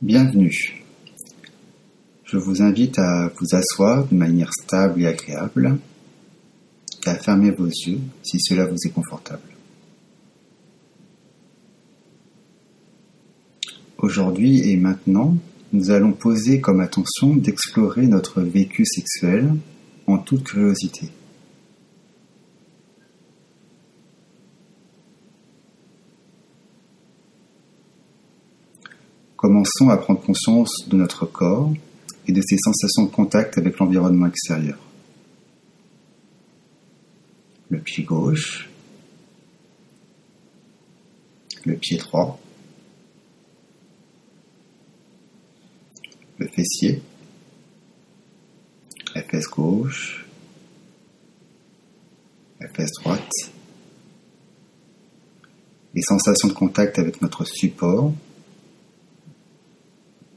Bienvenue. Je vous invite à vous asseoir de manière stable et agréable et à fermer vos yeux si cela vous est confortable. Aujourd'hui et maintenant, nous allons poser comme attention d'explorer notre vécu sexuel en toute curiosité. Commençons à prendre conscience de notre corps et de ses sensations de contact avec l'environnement extérieur. Le pied gauche, le pied droit, le fessier, la fesse gauche, la fesse droite, les sensations de contact avec notre support,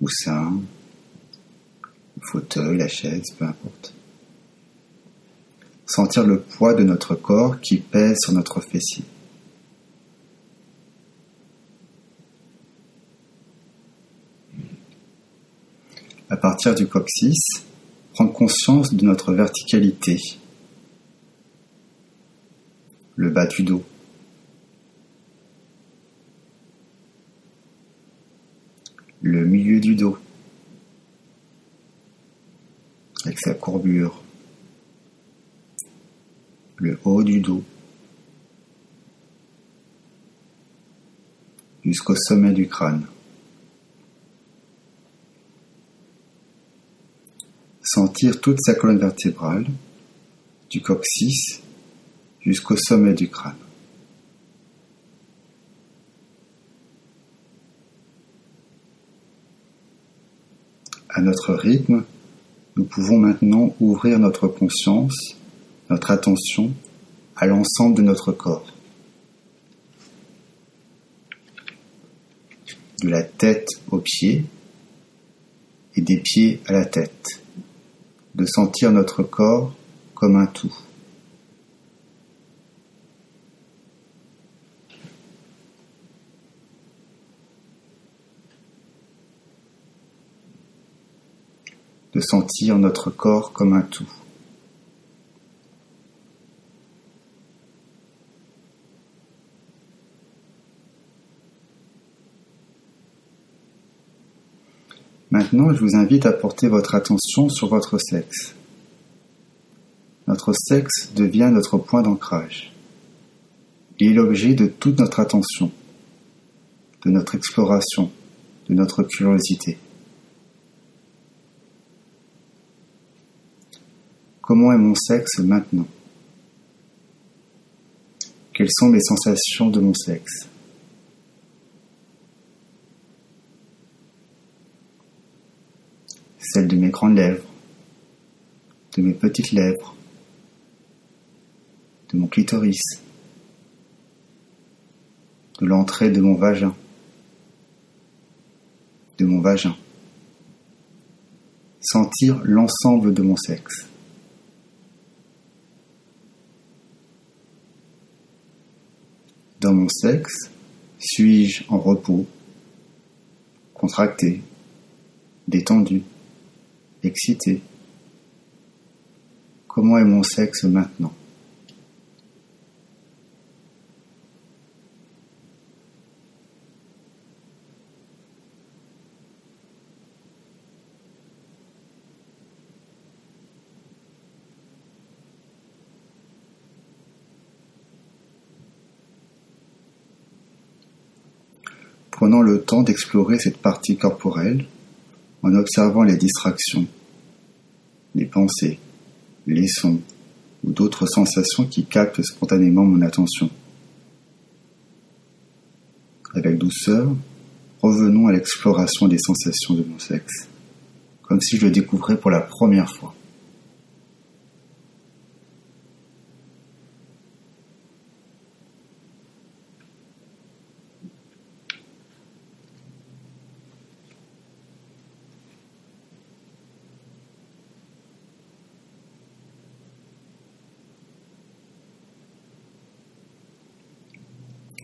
coussin, le fauteuil, la chaise, peu importe. Sentir le poids de notre corps qui pèse sur notre fessier. À partir du coccyx, prendre conscience de notre verticalité, le bas du dos, le milieu du dos, avec sa courbure, le haut du dos, jusqu'au sommet du crâne. Sentir toute sa colonne vertébrale, du coccyx jusqu'au sommet du crâne. À notre rythme, nous pouvons maintenant ouvrir notre conscience, notre attention à l'ensemble de notre corps. De la tête aux pieds et des pieds à la tête. De sentir notre corps comme un tout. De sentir notre corps comme un tout. Maintenant, je vous invite à porter votre attention sur votre sexe. Notre sexe devient notre point d'ancrage. Il est l'objet de toute notre attention, de notre exploration, de notre curiosité. Comment est mon sexe maintenant? Quelles sont les sensations de mon sexe? Celles de mes grandes lèvres, de mes petites lèvres, de mon clitoris, de l'entrée de mon vagin, de mon vagin. Sentir l'ensemble de mon sexe. Dans mon sexe, suis-je en repos, contracté, détendu, excité? Comment est mon sexe maintenant? Prenons le temps d'explorer cette partie corporelle en observant les distractions, les pensées, les sons ou d'autres sensations qui captent spontanément mon attention. Avec douceur, revenons à l'exploration des sensations de mon sexe, comme si je le découvrais pour la première fois.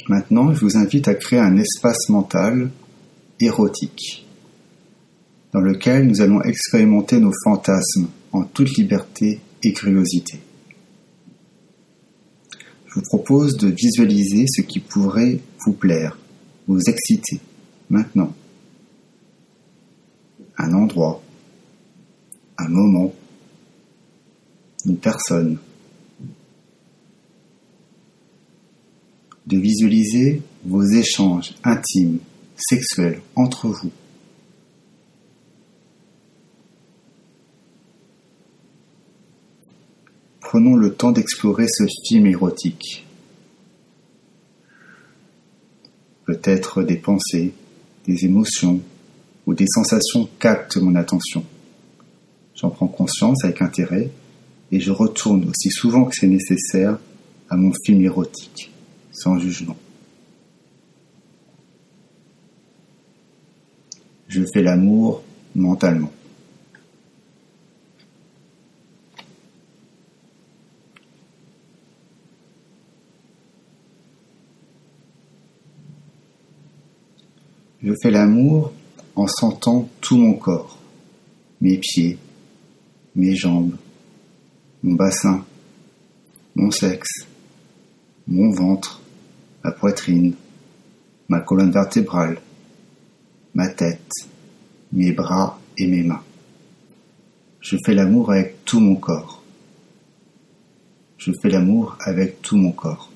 Maintenant, je vous invite à créer un espace mental érotique dans lequel nous allons expérimenter nos fantasmes en toute liberté et curiosité. Je vous propose de visualiser ce qui pourrait vous plaire, vous exciter, maintenant. Un endroit, un moment, une personne. De visualiser vos échanges intimes, sexuels entre vous. Prenons le temps d'explorer ce film érotique. Peut-être des pensées, des émotions ou des sensations captent mon attention. J'en prends conscience avec intérêt et je retourne aussi souvent que c'est nécessaire à mon film érotique, sans jugement. Je fais l'amour mentalement. Je fais l'amour en sentant tout mon corps, mes pieds, mes jambes, mon bassin, mon sexe, mon ventre, ma poitrine, ma colonne vertébrale, ma tête, mes bras et mes mains. Je fais l'amour avec tout mon corps. Je fais l'amour avec tout mon corps.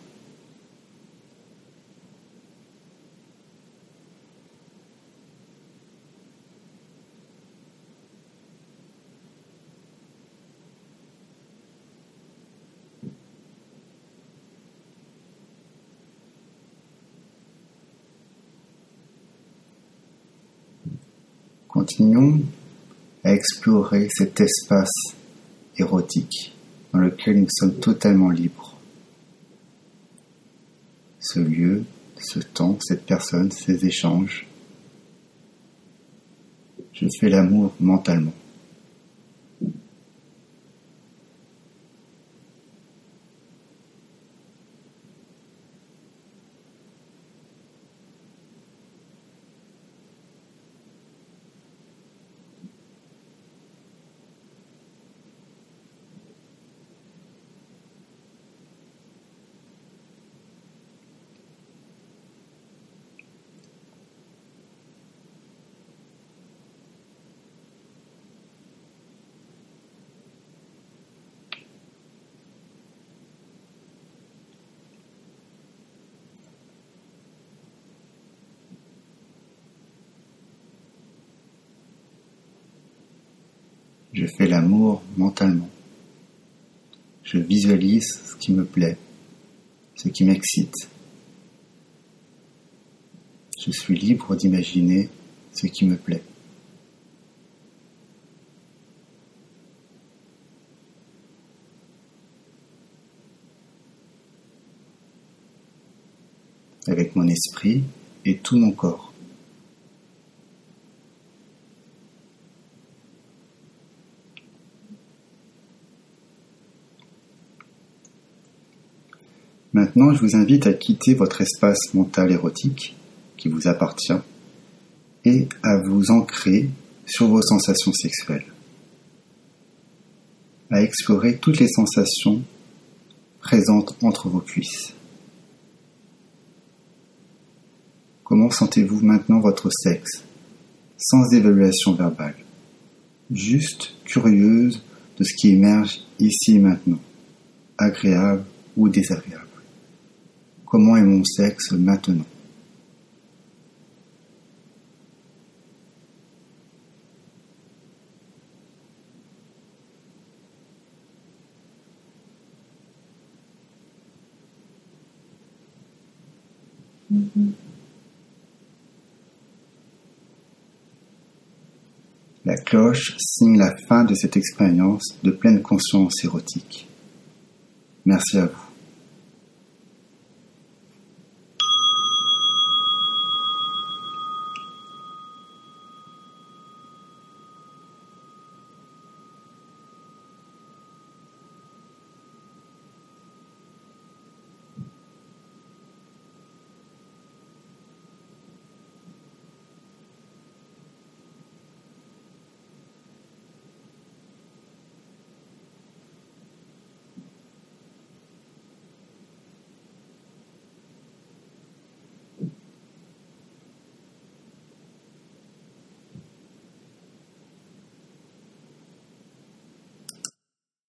Continuons à explorer cet espace érotique dans lequel nous sommes totalement libres. Ce lieu, ce temps, cette personne, ces échanges. Je fais l'amour mentalement. Je fais l'amour mentalement. Je visualise ce qui me plaît, ce qui m'excite. Je suis libre d'imaginer ce qui me plaît. Avec mon esprit et tout mon corps. Maintenant, je vous invite à quitter votre espace mental érotique qui vous appartient et à vous ancrer sur vos sensations sexuelles, à explorer toutes les sensations présentes entre vos cuisses. Comment sentez-vous maintenant votre sexe sans évaluation verbale, juste curieuse de ce qui émerge ici et maintenant, agréable ou désagréable Comment est mon sexe maintenant La cloche signe la fin de cette expérience de pleine conscience érotique. Merci à vous.